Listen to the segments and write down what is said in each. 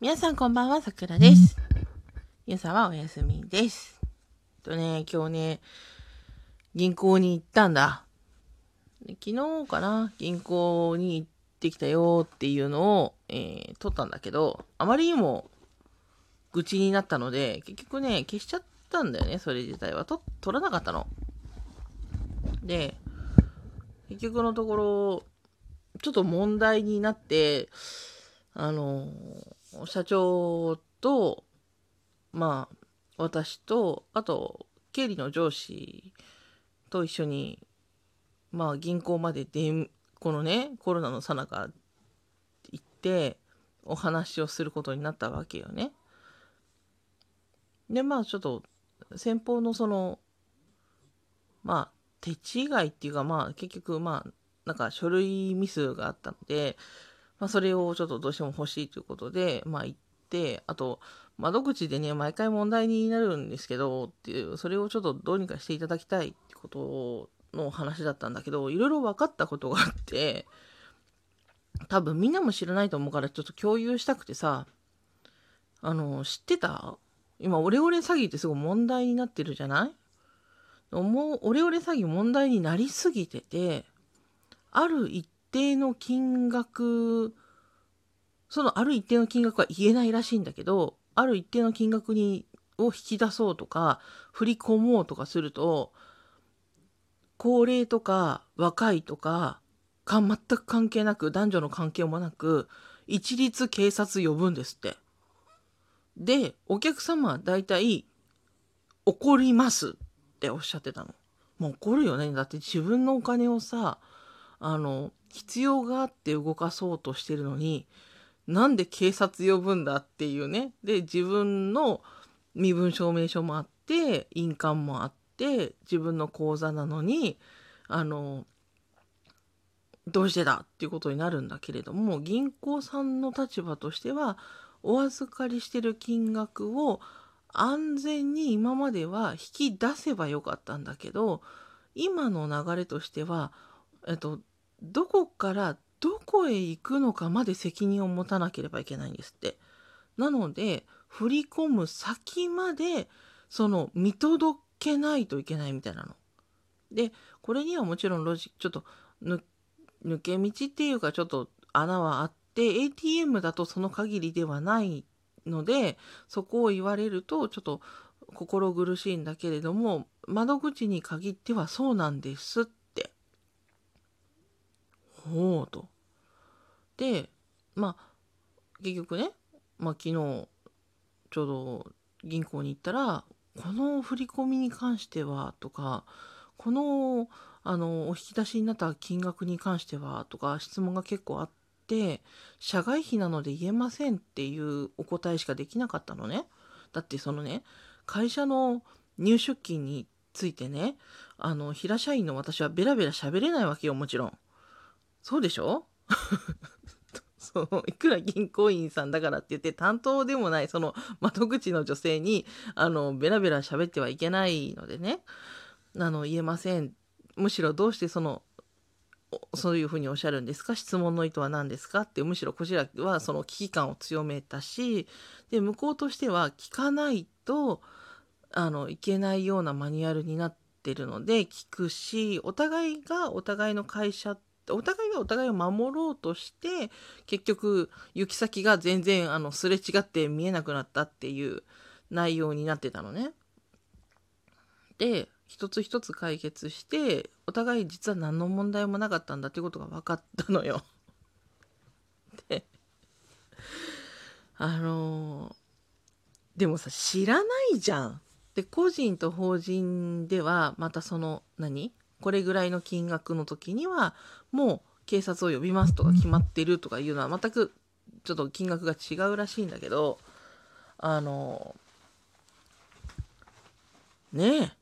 皆さんこんばんは、さくらです。ゆうさはお休みです。とね、今日ね、銀行に行ったんだ。昨日かな、銀行に行ってきたよっていうのを、えー撮ったんだけど、あまりにも愚痴になったので、結局ね、消しちゃったんだよね、それ自体は。と撮らなかったの。で、結局のところ、ちょっと問題になって、あの、社長と、まあ、私と、あと、経理の上司と一緒に、まあ、銀行までで、このね、コロナのさなか行って、お話をすることになったわけよね。で、まあ、ちょっと、先方のその、まあ、手違いっていうか、まあ、結局、まあ、なんか書類ミスがあったので、まあ、それをちょっとどうしても欲しいということで、まあ、行って、あと、窓口でね、毎回問題になるんですけど、っていう、それをちょっとどうにかしていただきたいってことの話だったんだけど、いろいろ分かったことがあって、多分みんなも知らないと思うからちょっと共有したくてさ、あの、知ってた？今、オレオレ詐欺ってすごい問題になってるじゃない？もう、オレオレ詐欺問題になりすぎてて、ある一定の金額、そのある一定の金額は言えないらしいんだけど、ある一定の金額にを引き出そうとか、振り込もうとかすると、高齢とか若いとか、か全く関係なく、男女の関係もなく、一律警察呼ぶんですって。で、お客様は大体、怒りますっておっしゃってたの。もう怒るよね。だって自分のお金をさ、あの、必要があって動かそうとしてるのに、なんで警察呼ぶんだっていうね。で、自分の身分証明書もあって、印鑑もあって、自分の口座なのに、あの、どうしてだっていうことになるんだけれども、銀行さんの立場としては、お預かりしてる金額を安全に今までは引き出せばよかったんだけど、今の流れとしては、えっと、どこからどこへ行くのかまで責任を持たなければいけないんですって。なので、振り込む先まで、その、見届けないといけないみたいなの。で、これにはもちろんロジちょっと、抜け道っていうかちょっと穴はあって、ATM だとその限りではないので、そこを言われるとちょっと心苦しいんだけれども、窓口に限ってはそうなんですって。ほうと。で、まあ、結局ね、まあ昨日、ちょうど銀行に行ったら、この振り込みに関してはとか、この、あの、お引き出しになった金額に関してはとか質問が結構あって、社外費なので言えませんっていうお答えしかできなかったのね。だってそのね、会社の入出金についてね、あの、平社員の私はベラベラ喋れないわけよ、もちろん。そうでしょ？そう、いくら銀行員さんだからって言って担当でもないその窓口の女性にあのベラベラ喋ってはいけないのでね。あの言えません。むしろどうしてそのそういうふうにおっしゃるんですか？質問の意図は何ですか？ってむしろこちらはその危機感を強めたしで向こうとしては聞かないとあのいけないようなマニュアルになってるので聞くしお互いがお互いの会社お互いがお互いを守ろうとして結局行き先が全然あのすれ違って見えなくなったっていう内容になってたのね。で一つ一つ解決してお互い実は何の問題もなかったんだってことが分かったのよ。であのでもさ知らないじゃん。で個人と法人ではまたその何？これぐらいの金額の時にはもう警察を呼びますとか決まってるとかいうのは全くちょっと金額が違うらしいんだけどあのねえ。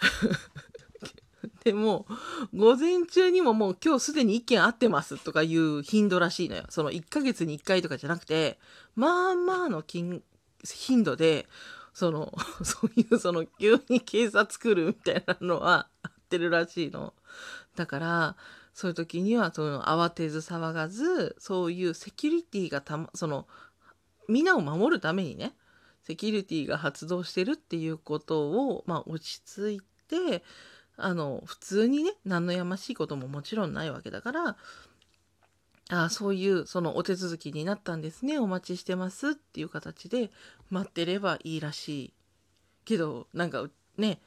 でも午前中にももう今日すでに1件会ってますとかいう頻度らしいのよ。その1ヶ月に1回とかじゃなくてまあまあの金頻度でその そういうその急に警察来るみたいなのはってるらしいの。だからそういう時にはその慌てず騒がずそういうセキュリティがたまそのみんなを守るためにねセキュリティが発動してるっていうことを、まあ、落ち着いてあの普通にね何のやましいことももちろんないわけだからあそういうそのお手続きになったんですねお待ちしてますっていう形で待ってればいいらしいけどなんかね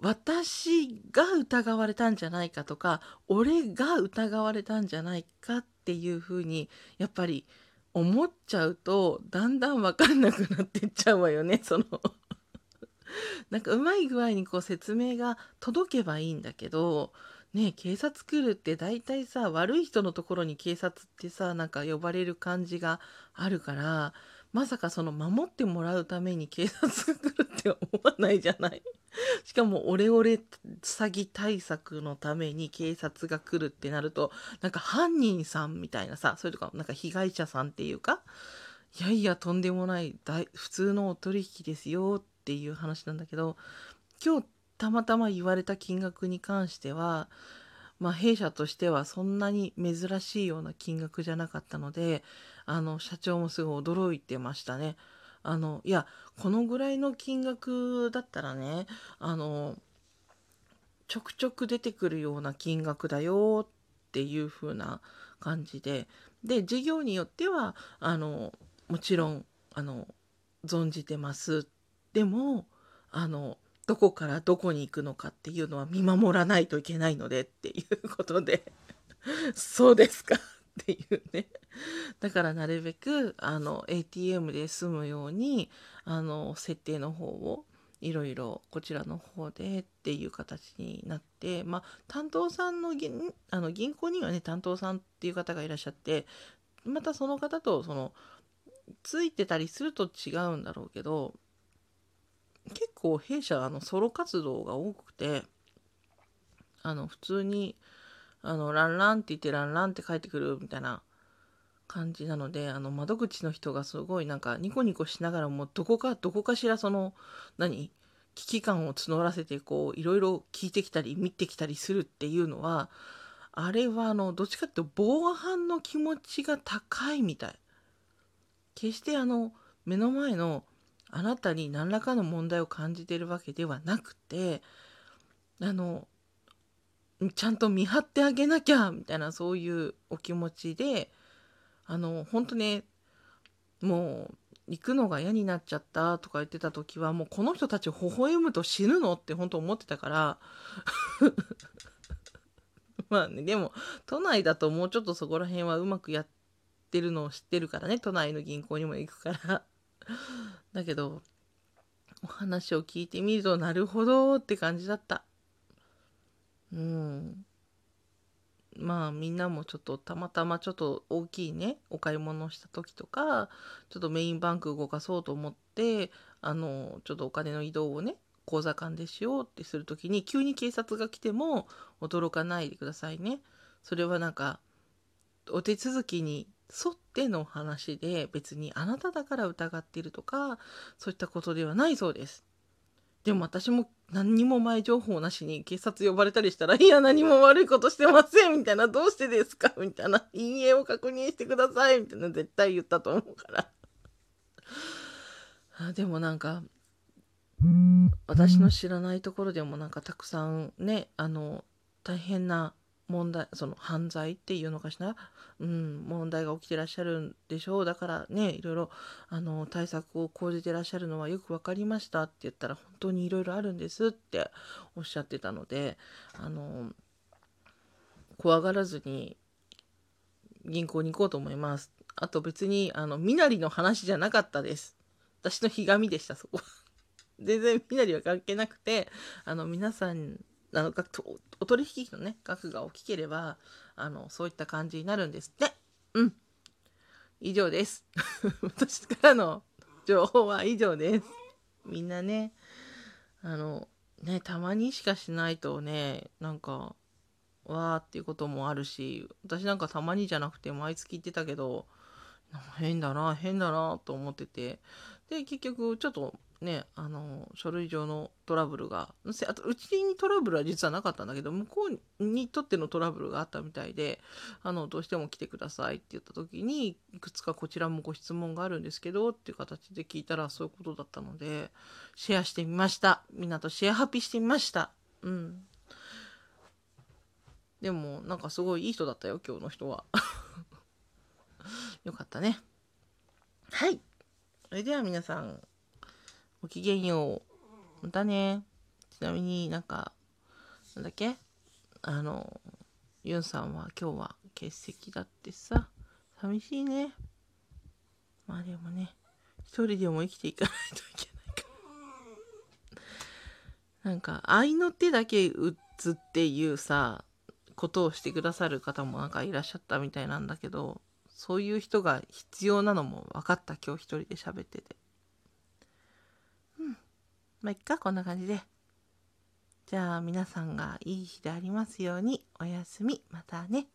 私が疑われたんじゃないかとか俺が疑われたんじゃないかっていうふうにやっぱり思っちゃうとだんだん分かんなくなってっちゃうわよね その。なんかうまい具合にこう説明が届けばいいんだけどね警察来るって大体さ悪い人のところに警察ってさなんか呼ばれる感じがあるからまさかその守ってもらうために警察が来るって思わないじゃない？しかもオレオレ詐欺対策のために警察が来るってなるとなんか犯人さんみたいなさそれとかなんか被害者さんっていうかいやいやとんでもない大普通のお取引ですよっていう話なんだけど今日たまたま言われた金額に関してはまあ弊社としてはそんなに珍しいような金額じゃなかったのであの社長もすごい驚いてましたね。あのいやこのぐらいの金額だったらねあのちょくちょく出てくるような金額だよっていう風な感じで。で事業によってはあのもちろんあの存じてます。でもあのどこからどこに行くのかっていうのは見守らないといけないのでっていうことで。そうですか。っていうね。だからなるべくあの ATM で済むようにあの設定の方をいろいろこちらの方でっていう形になってまあ担当さんの銀あの銀行にはね担当さんっていう方がいらっしゃってまたその方とそのついてたりすると違うんだろうけど結構弊社あのソロ活動が多くてあの普通にあの、ランランって言ってランランって帰ってくるみたいな感じなので、あの、窓口の人がすごいなんかニコニコしながらも、どこか、どこかしらその、何？危機感を募らせて、こう、いろいろ聞いてきたり、見てきたりするっていうのは、あれはあの、どっちかっていうと防犯の気持ちが高いみたい。決してあの、目の前のあなたに何らかの問題を感じてるわけではなくて、あの、ちゃんと見張ってあげなきゃみたいなそういうお気持ちであの本当ねもう行くのが嫌になっちゃったとか言ってた時はもうこの人たち微笑むと死ぬのって本当思ってたから まあねでも都内だともうちょっとそこら辺はうまくやってるのを知ってるからね都内の銀行にも行くから。だけどお話を聞いてみるとなるほどって感じだった。うんまあみんなもちょっとたまたまちょっと大きいねお買い物した時とかちょっとメインバンク動かそうと思ってあのちょっとお金の移動をね口座間でしようってする時に急に警察が来ても驚かないでくださいね。それはなんかお手続きに沿っての話で別にあなただから疑っているとかそういったことではないそうです。でも私も何にも前情報なしに警察呼ばれたりしたら、いや、何も悪いことしてませんみたいな、どうしてですかみたいな、陰影を確認してくださいみたいな、絶対言ったと思うから。あ。でもなんか、私の知らないところでもなんかたくさんね、あの、大変な問題その犯罪っていうのかしら、うん、問題が起きてらっしゃるんでしょう。だからねいろいろあの対策を講じてらっしゃるのはよく分かりましたって言ったら本当にいろいろあるんですっておっしゃってたのであの怖がらずに銀行に行こうと思います。あと別にあの身なりの話じゃなかったです。私のひがみでしたそこ全然身なりは関係なくてあの皆さんあのお取引のね額が大きければあのそういった感じになるんですって。うん。以上です。私からの情報は以上です。みんなねあのねたまにしかしないとねなんかわーっていうこともあるし私なんかたまにじゃなくて毎月言ってたけど変だな変だなと思ってて。で結局ちょっとねあの書類上のトラブルがあとうちにトラブルは実はなかったんだけど向こうにとってのトラブルがあったみたいであのどうしても来てくださいって言った時にいくつかこちらもご質問があるんですけどっていう形で聞いたらそういうことだったのでシェアしてみました。みんなとシェアハピしてみました。うん。でもなんかすごいいい人だったよ今日の人は。よかったねはいそれでは皆さんごきげんよう。またね。ちなみになんか、なんだっけ？あの、ユンさんは今日は欠席だってさ、寂しいね。まあでもね、一人でも生きていかないといけないから。なんか、愛の手だけ打つっていうさ、ことをしてくださる方もなんかいらっしゃったみたいなんだけど、そういう人が必要なのも分かった今日一人で喋っててうん。まあ、いっか、こんな感じで。じゃあ、皆さんがいい日でありますように、おやすみ、またね。